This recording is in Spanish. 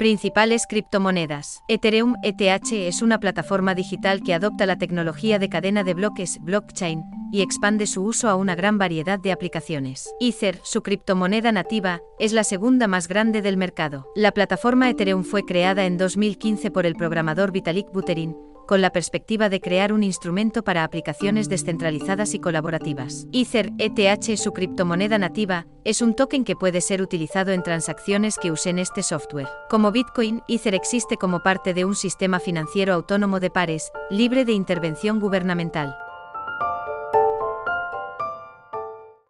Principales criptomonedas. Ethereum ETH es una plataforma digital que adopta la tecnología de cadena de bloques, blockchain, y expande su uso a una gran variedad de aplicaciones. Ether, su criptomoneda nativa, es la segunda más grande del mercado. La plataforma Ethereum fue creada en 2015 por el programador Vitalik Buterin, con la perspectiva de crear un instrumento para aplicaciones descentralizadas y colaborativas. Ether, ETH, su criptomoneda nativa, es un token que puede ser utilizado en transacciones que usen este software. Como Bitcoin, Ether existe como parte de un sistema financiero autónomo de pares, libre de intervención gubernamental.